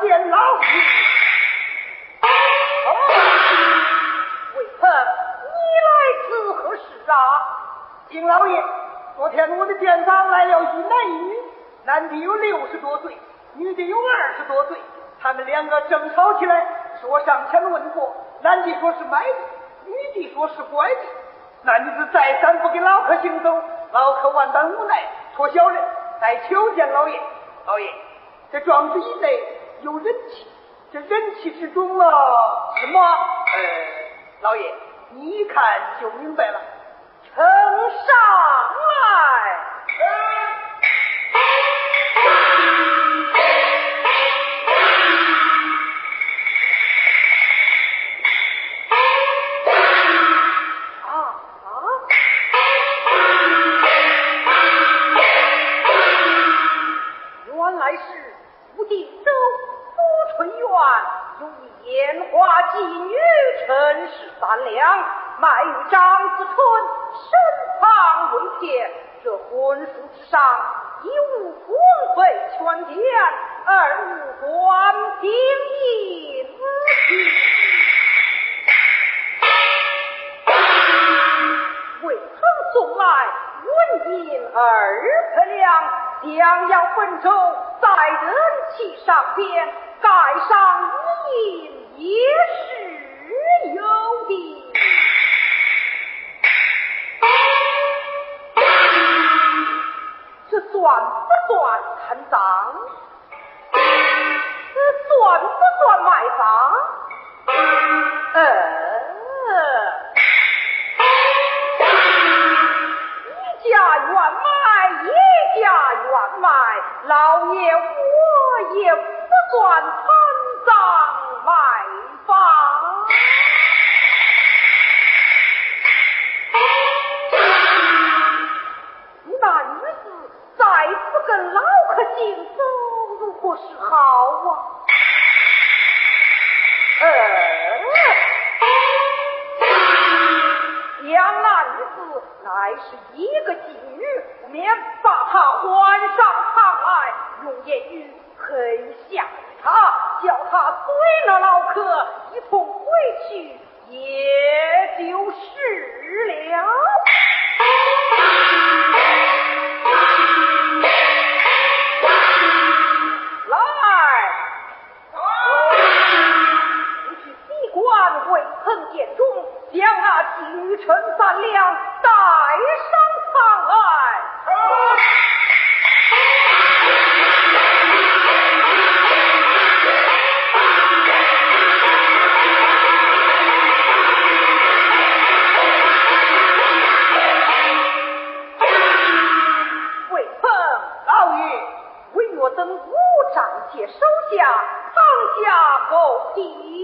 见老爷，哦，你来此何事啊？金老爷，昨天我的店房来了一男一女，男的有六十多岁，女的有二十多岁，他们两个争吵起来。我上前问过，男的说是买的，女的说是拐的。那女子再三不给老客行走，老客万般无奈，托小人来求见老爷。老爷，这庄子以得。有人气，这人气之中了，什么？呃，老爷，你一看就明白了，呈上来。原来是定州苏春院有一烟花妓女陈氏三两，卖与张子春，身藏为妾。这婚书之上，一无官费圈点，二无官。二十梁将要分州，再得人气上天，盖上印也是有的。这算不算贪赃？这算不算买房？呃。一家院落。卖老爷我也不算贪赃卖房那女子再不跟老客进走如何是好啊呃杨男子还是一个妓女，不免把他关上堂来，用言语狠吓他，叫他醉了，老客一同回去，也就是了。与臣范良带上抗案为我等五丈姐手下放下狗屁